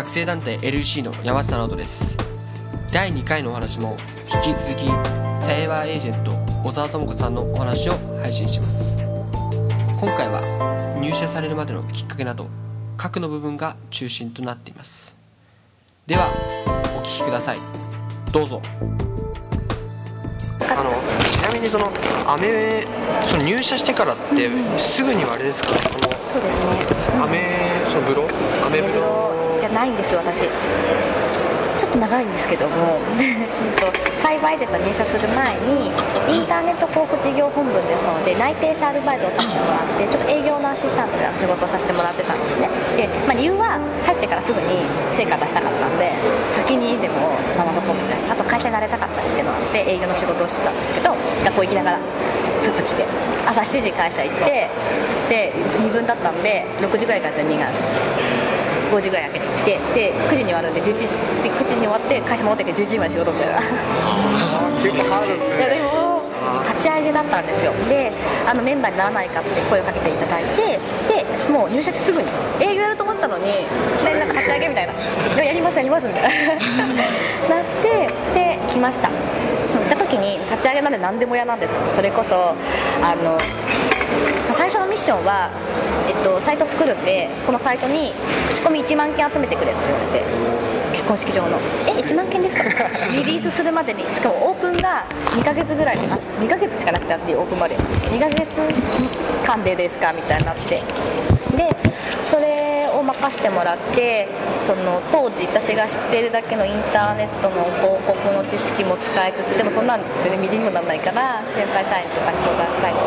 学生団体 LC の山下直人です。第2回のお話も引き続きサイバーエージェント小沢智子さんのお話を配信します。今回は入社されるまでのきっかけなど核の部分が中心となっています。ではお聞きください。どうぞ。あのちなみにそのアメその入社してからってすぐにはあれですかそのそうですね。アメその風呂アメメブ風呂ロ？じゃないんですよ私。ちょっと長いんですけども。サイバーエージェント入社する前にインターネット広告事業本部の方で内定者アルバイトをさせてもらってちょっと営業のアシスタントで仕事をさせてもらってたんですね。で、まあ、理由は入ってからすぐに成果出したかったんで先にでも学んどこみたいなあと会社に慣れたかったしっていうのがあって営業の仕事をしてたんですけど学校行きながらスーツ着て朝7時会社行ってで2分だったんで6時ぐらいからゼミが5時ぐらい開けてで9時に終わるんで11時で9時に終わって会社戻ってきて11時まで仕事みたいな結構ハードですいやでねも立ち上げだったんですよ。であのメンバーにならないかって声をかけていただいてでもう入社してすぐに営業やると思ってたのにいきなりなんか立ち上げみたいな「いややりますやります」みたいな。なってで来ました。行った時に立ち上げなんで何でも嫌なんですよ。それこそあの最初のミッションは、えっと、サイト作るんでこのサイトに口コミ1万件集めてくれって言われて結婚式場の。え1万件ですか？リリースするまでにしかもオープンが2ヶ月ぐらいあ2ヶ月しかなくてあってオープンまで2ヶ月間でですか？みたいになって。でそれを任せてもらってその当時私が知ってるだけのインターネットの広告の知識も使いつつでもそんなん全然みじんにもならないから先輩社員とかに相談したりと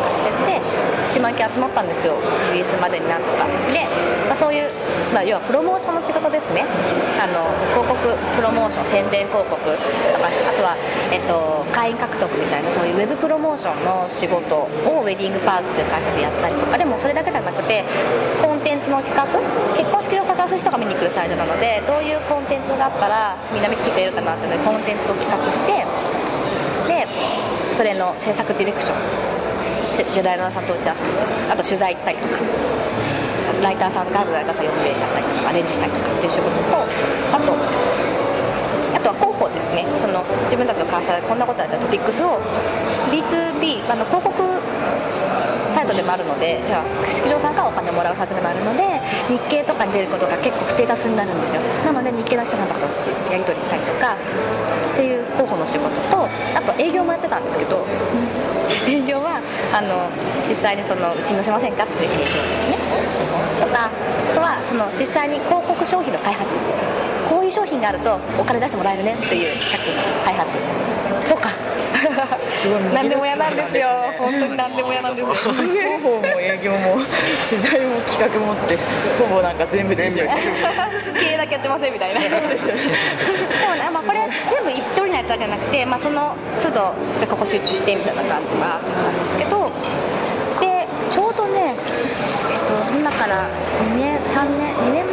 1万件集まったんですよ。リリースまでになんとか。で、まあ、そういう、まあ、要はプロモーションの仕事ですね。あの広告プロモーション宣伝広告。とかあとは、えっと、会員獲得みたいなそういうウェブプロモーションの仕事をウェディングパークという会社でやったりとか。でもそれだけじゃなくてコンテンツの企画結婚式を探す人が見に来るサイトなのでどういうコンテンツがあったらみんな見てくれるかなっていうのでコンテンツを企画してでそれの制作ディレクションデザイナーさんと打ち合わせしてあと取材行ったりとかライターさんがライターさん呼んでやったりとかアレンジしたりとかっていう仕事とあとあとは広報ですねその自分たちの会社でこんなことやったトピックスを B2B あの広告でもあるので式場さんからお金をもらうサイトでもあるので日経とかに出ることが結構ステータスになるんですよ。なので日経の記者さんとかとやり取りしたりとかっていう広報の仕事とあと営業もやってたんですけど営業はあの実際にそのうちに載せませんかっていう営業ですね。とかあとはその実際に広告商品の開発。こういう商品があるとお金出してもらえるねっていう企画の開発とかすごい何でも嫌なんですよ。本当に何でも嫌なんですよ。広報も営業も取材も企画もってほぼなんか全部ですよ。経営だけやってませんみたいな。でもね、まあ、これ全部一緒になったわけじゃなくて、まあ、その都度でここ集中してみたいな感じがあったんですけどでちょうどね、えっと、今から2年3年2年前ですか2年前の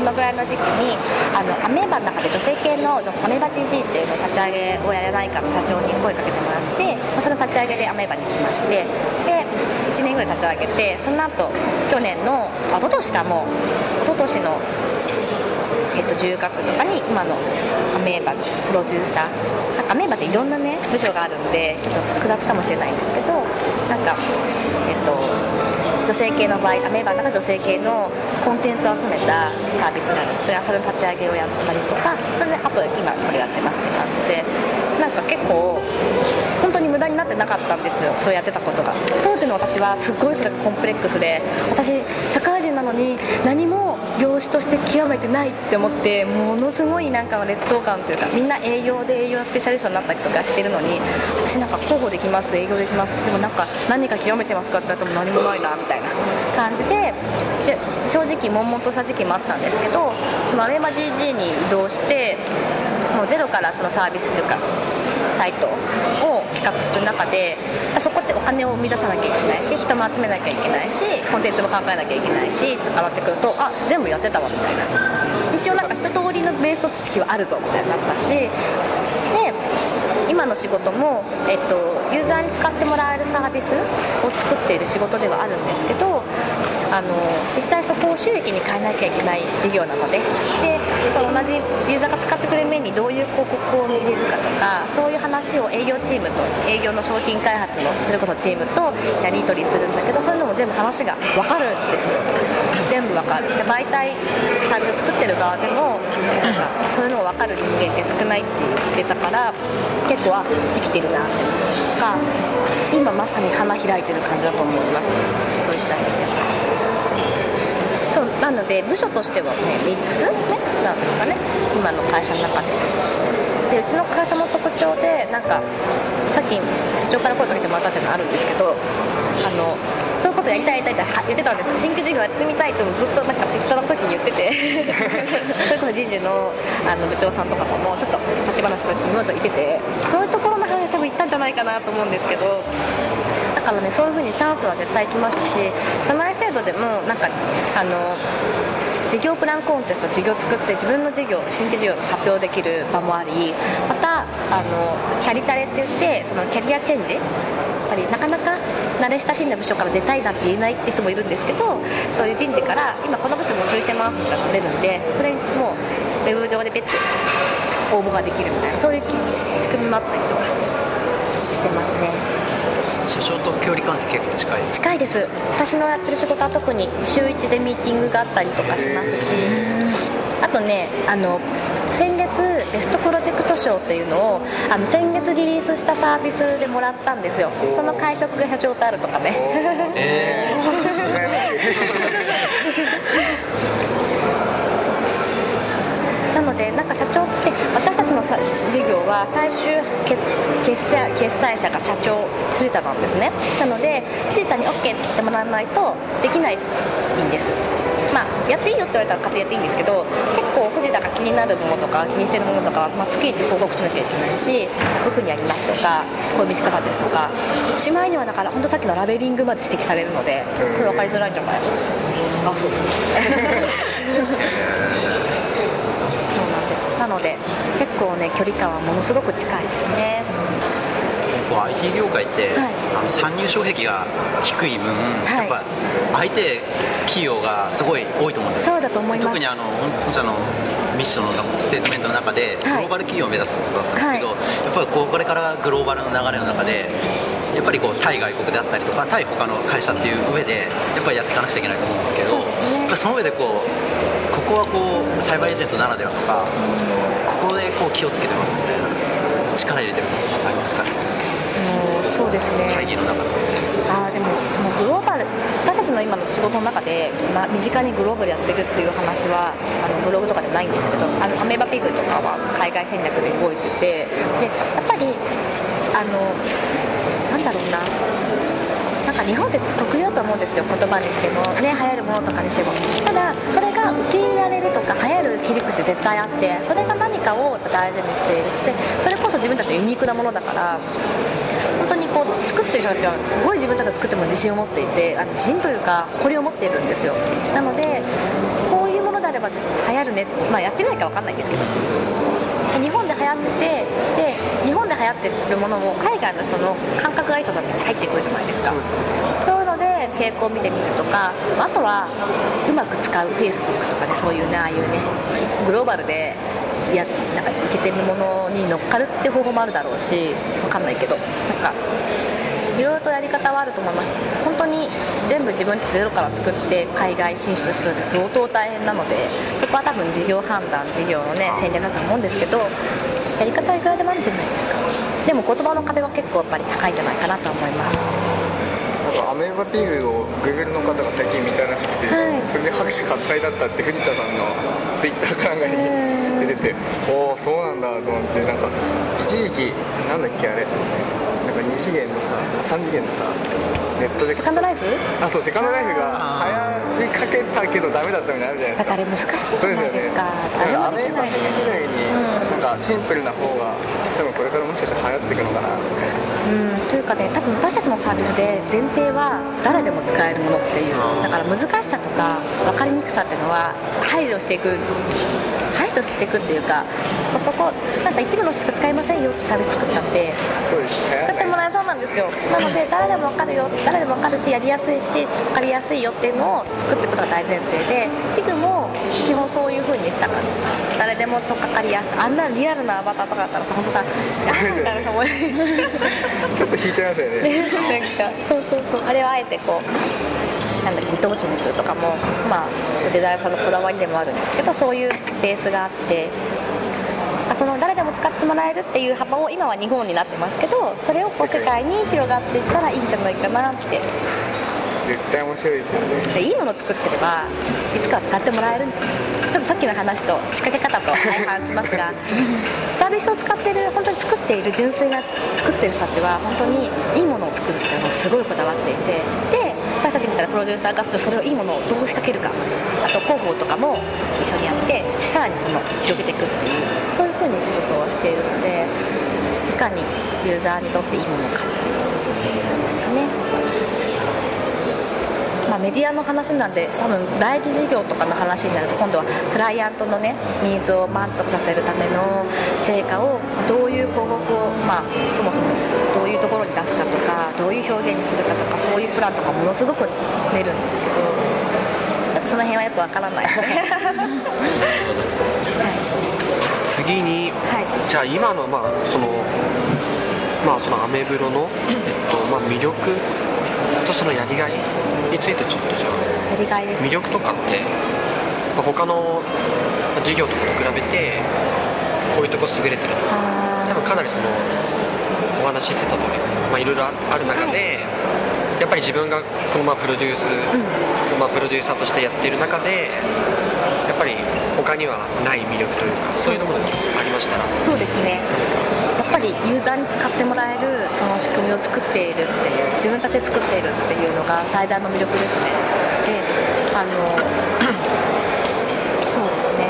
このぐらいの時期にあのアメーバの中で女性系のアメーバ GG っていうのを立ち上げをやらないかって社長に声かけてもらって、その立ち上げでアメーバに来ましてで1年ぐらい立ち上げてその後去年のあ一昨年かもう一昨年のえっと、10月とかに今のアメーバのプロデューサーアメーバっていろんなね部署があるんでちょっと複雑かもしれないんですけどなんかえっと女性系の場合アメーバの中で女性系のコンテンツを集めたサービスがあるんですがそれの立ち上げをやったりとかそれであと今これやってますって感じでなんか結構本当に無駄になってなかったんですよ。そうやってたことが。当時の私はすっごいそれがコンプレックスで私社会人なのに何も業種として極めてないって思ってものすごいなんか劣等感というかみんな営業で営業のスペシャリストになったりとかしてるのに私なんか広報できます営業できますでもなんか何か極めてますかって言われても何もないなみたいな。感じで正直悶々とした時期もあったんですけどそのアメマ GG に移動してもうゼロからそのサービスというかサイトを企画する中でそこってお金を生み出さなきゃいけないし人も集めなきゃいけないしコンテンツも考えなきゃいけないしとかなってくるとあ全部やってたわみたいな。一応なんか一通りのベースの知識はあるぞみたいになったし。で今の仕事も、えっと、ユーザーに使ってもらえるサービスを作っている仕事ではあるんですけどあの実際そこを収益に変えなきゃいけない事業なので。でその同じユーザーが使ってくれる面にどういう広告を入れるかとかそういう話を営業チームと営業の商品開発のそれこそチームとやり取りするんだけどそういうのも全部話が分かるんです全部分かる。で媒体サービスを作ってる側でもなんかそういうのが分かる人間って少ないって言ってたから結構は生きてるなってとか今まさに花開いてる感じだと思いますそういった意味ではそうなので部署としてはね3つ目なんですかね今の会社の中で。でうちの会社の特徴でなんかさっき社長から声かけてもらったっていうのがあるんですけどあのそういうことやりたいやりたいっては言ってたんですよ。新規事業やってみたいってずっとなんか適当な時に言ってて。それこそ人事のあの部長さんとかともちょっと立ち話する時にもうちょっと言ってて。そういうところの話多分言ったんじゃないかなと思うんですけど。だからねそういう風にチャンスは絶対来ますし社内制度でもなんかあの事業プランコンテスト事業作って自分の事業新規事業を発表できる場もありまたあのキャリチャレって言ってそのキャリアチェンジやっぱりなかなか慣れ親しんだ部署から出たいなんて言えないって人もいるんですけどそういう人事から今この部署募集してますみたいなのが出るんでそれにもうウェブ上でペッて応募ができるみたいなそういう仕組みもあったりとかしてますね。社長と距離感って結構近い。近いです。私のやってる仕事は特に週1でミーティングがあったりとかしますし。あとねあの先月ベストプロジェクト賞っていうのをあの先月リリースしたサービスでもらったんですよ。その会食が社長とあるとかね。え なのでなんか社長って私たちのさ事業は最終決決済決済者が社長藤田なんですね。なので藤田に OK って言ってもらわないとできないんです。まあやっていいよって言われたら勝手にやっていいんですけど結構藤田が気になるものとか気にしてるものとかは、まあ、月1報告しなきゃいけないしこういうふうにやりますとかこういう見せ方ですとかしまいにはだから本当さっきのラベリングまで指摘されるのでこれ分かりづらいんじゃない？あそうですね。そうなんです。なので結構ね距離感はものすごく近いですね。こう IT 業界って、はい。あの参入障壁が低い分、はい。やっぱ相手企業がすごい多いと思うんですよ。そうだと思います。特にあの本社のミッションのステートメントの中で、グローバル企業を目指すことだったんですけど、はやっぱりこうこれからグローバルの流れの中でやっぱりこう対外国であったりとか対他の会社っていう上でやっぱりやっていかなくちゃいけないと思うんですけどそね。その上でこうここはこうサイバーエージェントならではとか、ここでこう気をつけてますみたいな力入れてることとかありますか？ねもうそうですね。会議の中であーでもそのグローバル私たちの今の仕事の中で、まあ、身近にグローバルやってるっていう話はあのブログとかでないんですけどあのアメーバピグとかは海外戦略で動いててでやっぱりあのなんだろうな。なんか日本って特と思うんですよ言葉にしても。ね流行るものとかにしても。ただそれが受け入れられるとか流行る切り口絶対あってそれが何かを大事にしている。でそれこそ自分たちのユニークなものだから本当にこう作ってる人たちはすごい自分たちが作っても自信を持っていてあ自信というか誇りを持っているんですよ。なのでこういうものであれば流行るね。まあやってみないか分かんないんですけど。日本で流行っててで日本で流行ってるものも海外の人の感覚がいい人たちに入ってくるじゃないですか。傾向を見てみるとかあとはうまく使う Facebook とかねそういうねああいうねグローバルでやなんかいけてるものに乗っかるって方法もあるだろうしわかんないけどなんかいろいろとやり方はあると思います。本当に全部自分でゼロから作って海外進出するって相当大変なのでそこは多分事業判断事業のね戦略だと思うんですけどやり方はいくらでもあるんじゃないですか。でも言葉の壁は結構やっぱり高いんじゃないかなと思いますなんかアメーバピグを Google の方が最近見たらしくて、はい。それで拍手喝采だったって藤田さんの Twitter かなんかに出てておおそうなんだと思ってなんか一時期なんだっけあれなんか2次元のさ3次元のさネットでセカンドライフ？あそうセカンドライフが流行りかけたけどダメだったみたいなのあるじゃないですか。だから難しいじゃないですか。ですよね。アメーバピグぐらいに、なんかシンプルな方が多分これからもしかしたら流行っていくのかなうん。というかね多分私たちのサービスで前提は誰でも使えるものっていう。だから難しさとか分かりにくさっていうのは排除していく排除していくっていうかそこそこなんか一部の人しか使いませんよってサービス作ったってなんですよ。なので誰でも分かるよ誰でも分かるしやりやすいし分かりやすいよっていうのを作っていくことが大前提でフィグも基本そういう風にしたから誰でもとっかかりやすい。あんなリアルなアバターとかだったらさ本当さあーみたいなさ思い。ちょっと引いちゃいますよね。なんかそうそうそう。あれはあえてこうなんだっけ見通しにするとかもまあデザイナーさんのこだわりでもあるんですけどそういうベースがあってあその誰でも使ってもらえるっていう幅を今は日本になってますけどそれをこう世界に広がっていったらいいんじゃないかなって。絶対面白いですよね。でいいものを作ってればいつかは使ってもらえるんじゃない？ちょっとさっきの話と仕掛け方と相反しますが。サービスを使ってる本当に作っている純粋な作ってる人たちは本当にいいものを作るっていうのをすごいこだわっていて。で私たちみたいなプロデューサーがそれをいいものをどう仕掛けるかあと広報とかも一緒にやってさらにその広げていくっていうそういう風に仕事をしているのでいかにユーザーにとっていいものかっていうことですかね。まあ、メディアの話なんで多分代理事業とかの話になると今度はクライアントのねニーズを満足させるための成果をどういう広告を、まあ、そもそもどういうところに出すかとかどういう表現にするかとかそういうプランとかものすごく出るんですけどちょっとその辺はよくわからない。ですね次にはい、はい。じゃあ今のまあそのまあそのアメブロの、えっとまあ、魅力とそのやりがいについてちょっとじゃあやりがいです魅力とかって、まあ、他の事業とかと比べてこういうとこ優れてるとかあ多分かなりそのお話ししてた通り、まあ、いろいろある中で、やっぱり自分がこのまあプロデュース、まあ、プロデューサーとしてやっている中でやっぱり他にはない魅力というかそういうのもありましたら。そうですねりユーザーに使ってもらえるその仕組みを作っているっていう自分たちで作っているっていうのが最大の魅力ですね。であの そうですね。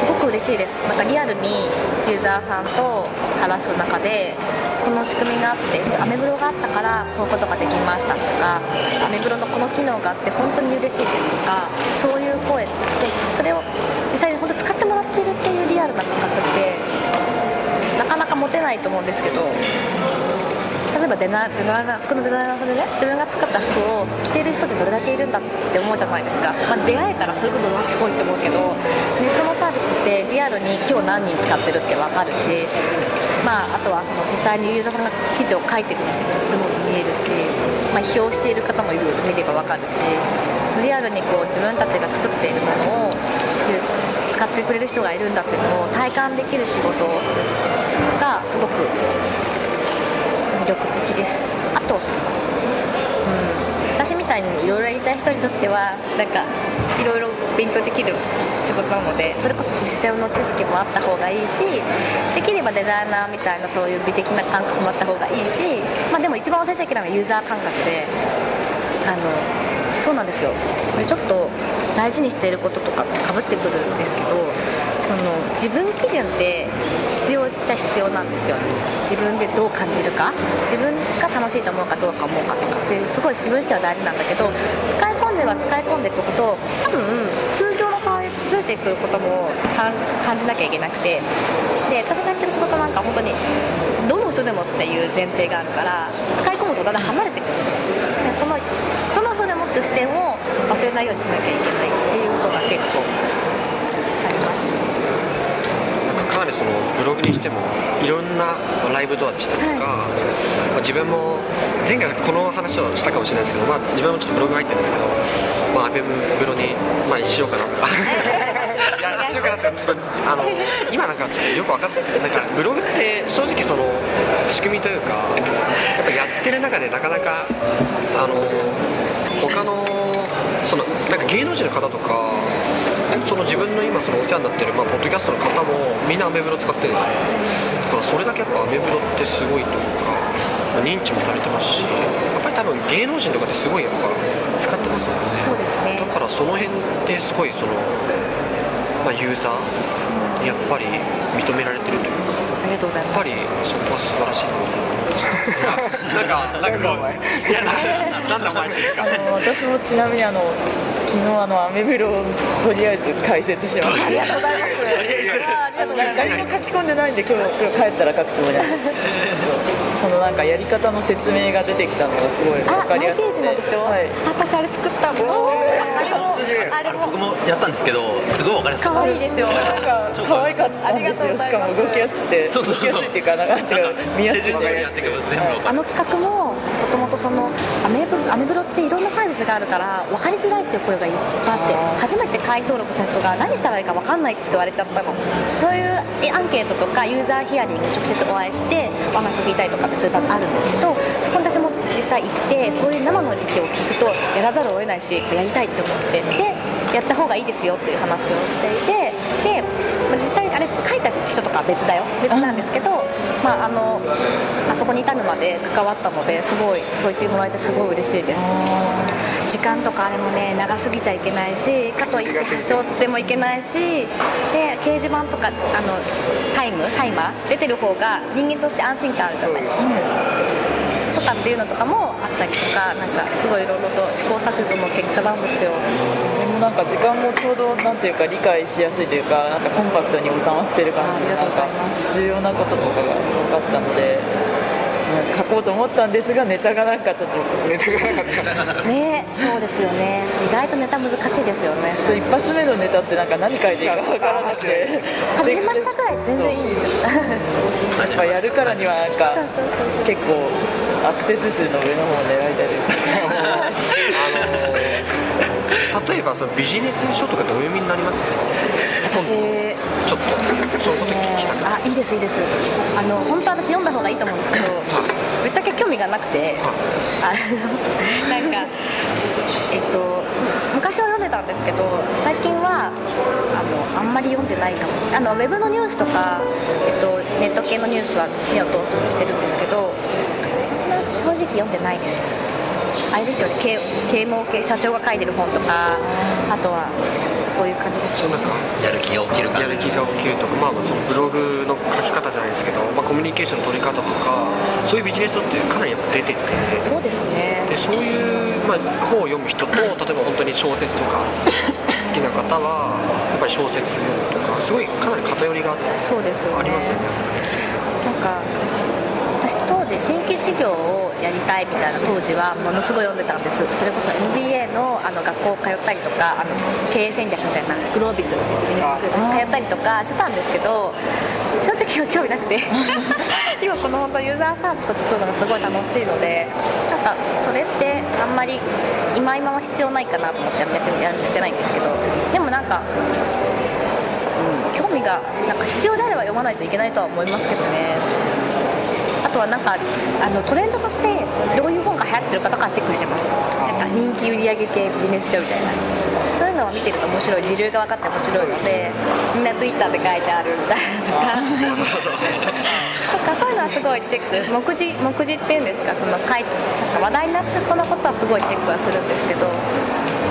すごく嬉しいです。なんかリアルにユーザーさんと話す中でこの仕組みがあってアメブロがあったからこういうことができましたとかアメブロのこの機能があって本当に嬉しいですとかそういう声でそれを実際に本当使ってもらってるっていうリアルな感覚ってなかなか持てないと思うんですけど例えばデザデナ服のデザイナーさんでね自分が作った服を着てる人ってどれだけいるんだって思うじゃないですか、まあ、出会えたらそれこそわすごいって思うけどネットのサービスってリアルに今日何人使ってるって分かるしまあ、あとはその実際にユーザーさんが記事を書いてくれたりするのも見えるし、まあ、批評している方もいる見れば分かるしリアルにこう自分たちが作っているものを使ってくれる人がいるんだっていうのを体感できる仕事がすごく魅力的です。あと、うん、私みたいにいろいろやりたい人にとってはなんかいろいろ勉強できる仕事なのでそれこそシステムの知識もあった方がいいしできればデザイナーみたいなそういう美的な感覚もあった方がいいし、まあ、でも一番忘れちゃいけないのはユーザー感覚であのそうなんですよ。これちょっと大事にしていることとかかぶってくるんですけどその自分基準って必要っちゃ必要なんですよ。自分でどう感じるか自分が楽しいと思うかどうか思うかとかってすごい自分としては大事なんだけど使い込んでは使い込んでいくほど多分通常の顔へずれてくることも感じなきゃいけなくてで私がやってる仕事なんか本当にどの人でもっていう前提があるから使い込むとだんだん離れてくるんですこのどの人でもって視点を忘れないようにしなきゃいけないっていうことが結構ありまかなりそのブログにしてもい。ろんなライブドアでしたりとか、まあ自分も前回この話をしたかもしれないですけど、まあ、自分もちょっとブログ入ってるんですけど、まあ、アベブロに、まあ、しようかな。とかいやしようかなってちょっとあの今なんかちょっとよく分かってなんかブログって正直その仕組みというかやっぱやってる中でなかなかあの他のそのなんか芸能人の方とかその自分の今そのお世話になってる、まあ、ポッドキャストの方もみんなアメブロ使ってるんですよだからそれだけやっぱアメブロってすごいというかまあ認知もされてますしやっぱり多分芸能人とかってすごいやっぱ使ってますもんね。そうですね。だからその辺ってすごいその、まあ、ユーザーにやっぱり認められてるというりがとうございます。やっぱりそこは素晴らしいなんかかなんかこういやななんだお前っていうか。あの私もちなみにあの昨日あのアメブロをとりあえず解説しました。ありがとうございます。ありがとうございます。何も書き込んでないんで今日今日帰ったら書くつもりなんですけどそのなんかやり方の説明が出てきたのがすごい分あかりやすくて。マイページのでしょ、はい。私あれ作ったの？あれもあれも。僕もやったんですけどすごいわかりやすかっ可愛いですよ。なんか可愛かった。んです。よしかも動きやすくてそうそうそう動きやすいっていうかなんか違う。見やすい手順でやって。いけば全部わかるあの企画ももともとそのアメブアメブロっていろんなサービスがあるから分かりづらいっていう声がいっぱいあって初めて会員登録した人が何したらいいか分かんないって言われちゃったの。そういうえアンケートとかユーザーヒアリング直接お会いしてお話を聞いたりとかってそういうあるんですけどそこに私も実際行ってそういう生の意見を聞くとやらざるを得ないしやりたいって思ってでやった方がいいですよっていう話をしていてでまあ実際あれ書いた人とかは別だよ。別なんですけど、まあ、あのあそこに至るまで関わったのですごいそう言ってもらえてすごい嬉しいです。時間とかあれもね長すぎちゃいけないしかといって端折って。もいけないしで掲示板とかあのタイムタイマー出てる方が人間として安心感あるじゃないですか。とかっていうのとかもあったりとかなんかすごいいろいろと試行錯誤の結果なんですよなんか時間もちょうどなんていうか理解しやすいというかなんかコンパクトに収まってる感じでなんか重要なこととかが分かったので書こうと思ったんですがネタがなんかちょっとネタがなか。ったねそうですよね。意外とネタ難しいですよね。一発目のネタってなんか何書いていいか分からなくて。始めましたぐらい全然いいんですよ。やっぱやるからにはなんか結構アクセス数の上の方を狙いたいというか例えばそのビジネス書とかどういう意味になります？私ちょっとそういうこと聞きたくあいいですいいです。あの本当は私読んだ方がいいと思うんですけどぶっちゃけ興味がなくてあのなんかえっと昔は読んでたんですけど最近はあのあんまり読んでないかも。あのウェブのニュースとか、えっと、ネット系のニュースは目を通すようにしてるんですけど正直読んでないですあれですよね。啓啓蒙系社長が書いてる本とか。あとはそういう感じです。なんかやる気が起きるからやる気が起きるとか、まあ、そのブログの書き方じゃないですけど、まあ、コミュニケーションの取り方とかそういうビジネス書ってかなりやっぱ出てて。そうですね。でそういう、まあ、本を読む人と例えば本当に小説とか好きな方はやっぱり小説読むとかすごいかなり偏りがそうですよね。ありますよねなんか時新規事業をやりたいみたいな当時はものすごい読んでたんです。それこそ MBA のあの学校通ったりとかあの経営戦略みたいなグロービスビジネススクー。ルに通ったりとかしてたんですけど正直興味なくて。今この本当ユーザーサービスを作るのがすごい楽しいのでなんかそれってあんまり今今は必要ないかなと思ってやめてやってないんですけどでもなんか興味がなんか必要であれば読まないといけないとは思いますけどね。あとはなんかあのトレンドとしてどういう本が流行ってるかとかチェックしてます。なんか人気売上系ビジネス書みたいなそういうのを見てると面白い。時流が分かって面白いのでみんなツイッターで書いてあるみたいなとか。とかそういうのはすごいチェック。目次目次っていうんですか？その書いなんか話題になってそのことはすごいチェックはするんですけど。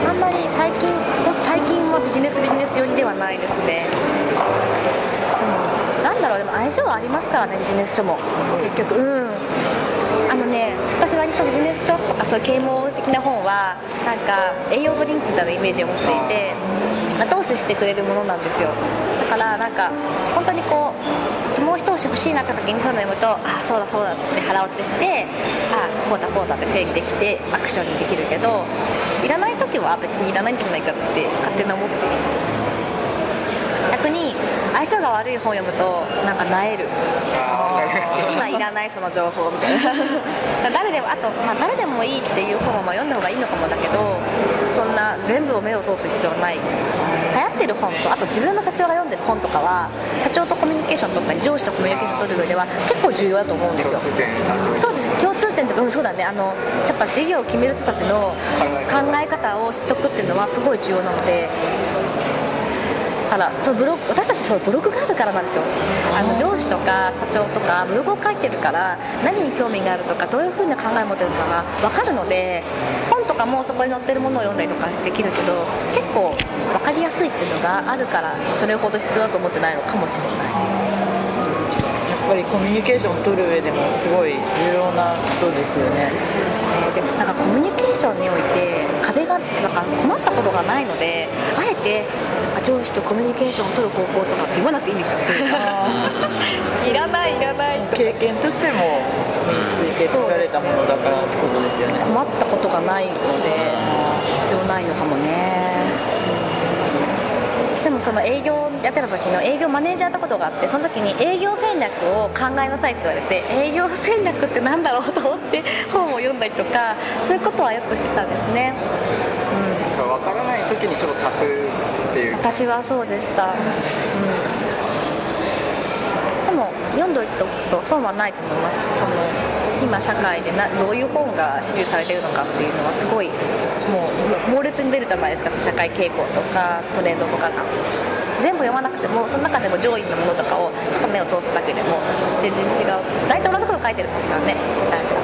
あんまり最近最近はビジネスビジネス寄りではないですねなんだろうでも相性はありますからねビジネス書も。結局。うん。あのね私割とビジネス書とかそういう啓蒙的な本はなんか栄養ドリンクみたいなイメージを持っていて後押ししてくれるものなんですよ。だからなんか本当にこうもう一押し欲しいなって時にそういうの読むとあそうだそうだっつって腹落ちしてあこうだこうだって整理できてアクションにできるけどいらない時は別にいらないんじゃないかって勝手に思っています。逆に相性が悪い本を読むとなんかなえる。今いらないその情報みたいな。誰でもあと、まあ、誰でもいいっていう本はまあ読んだ方がいいのかもだけどそんな全部を目を通す必要はない。流行ってる本とあと自分の社長が読んでる本とかは社長とコミュニケーション取ったり上司とコミュニケーション取る上では結構重要だと思うんですよ。共通点そうです。共通点とかうんそうだね。あのやっぱ事業を決める人たちの考え方を知っとくっていうのはすごい重要なのでだからそのブログ私たちそうブログがあるからなんですよ。あの上司とか社長とかブログを書いてるから何に興味があるとかどういうふうな考えを持ってるのかが分かるので本とかもそこに載ってるものを読んだりとかできるけど結構分かりやすいっていうのがあるからそれほど必要だと思ってないのかもしれない逆ぱりコミュニケーションを取る上でもすごい重要なことですよね。そうですね。でなんかコミュニケーションにおいて壁がなんか困ったことがないのであえて上司とコミュニケーションを取る方法とかって言わなくていいんですよ。いらないいらないと経験としても身についてこられたものだからこそですよね。困ったことがないので必要ないのかもねその営業やってた時の営業マネージャーやったことがあってその時に営業戦略を考えなさいって言われて営業戦略ってなんだろうと思って 本を読んだりとかそういうことはよくしてたんですね、うん、分からない時にちょっと足すっていう。私はそうでした、うん、でも読んどいておくと損はないと思います。その今社会でなどういう本が支持されてるのかっていうのはすごいもう猛烈に出るじゃないですか社会傾向とかトレンドとかが全部読まなくてもその中でも上位のものとかをちょっと目を通すだけでも全然違う。大体同じこと書いてるんですからねなんか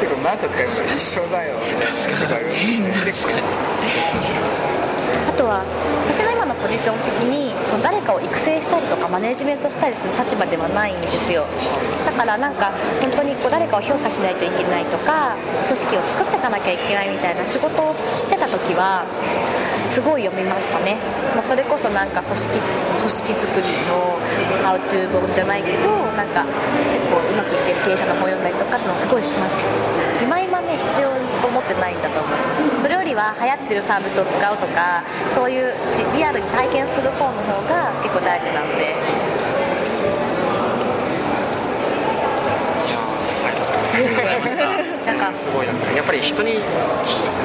結構何冊か一緒だよ。確かに あとは私の今のポジション的にその誰かを育成したりとかマネジメントしたりする立場ではないんですよ。だからなんか本当にこう誰かを評価しないといけないとか組織を作っていかなきゃいけないみたいな仕事をしてた時はすごい読みましたね。もうそれこそなんか組織組織作りのハウトゥー本じゃないけどなんか結構うまくいってる経営者の本読んだりとかっていうのをすごいしてました。今今ね必要と思ってないんだと思う。は流行ってるサービスを使うとかそういうリアルに体験する方の方が結構大事なので。ありがとうございます。なんかすごいなんかやっぱり人に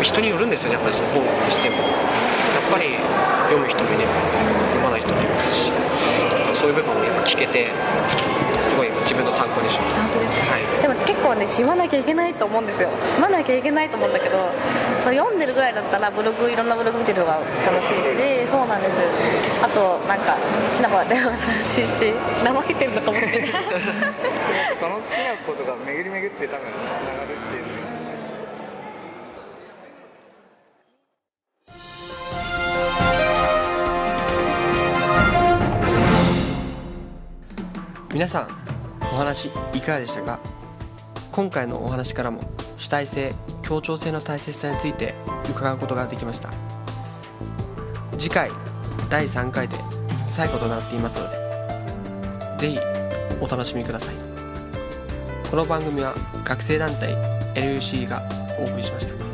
人によるんですよねやっぱりその本にしても。やっぱり読む人もいれば読まない人もいますしそういう部分をやっぱ聞けてすごい自分の参考にします。はい。でも結構ね読まなきゃいけないと思うんですよ。読まなきゃいけないと思うんだけどそう読んでるぐらいだったらブログいろんなブログ見てる方が楽しいしそうなんです。あとなんか好きな子だったら楽しいし怠けてるのかもしれない。その好きなことが巡り巡って多分つながるっていうの皆さんお話いかがでしたか？今回のお話からも主体性協調性の大切さについて伺うことができました。次回第3回で最後となっていますのでぜひお楽しみください。この番組は学生団体 LUC がお送りしました。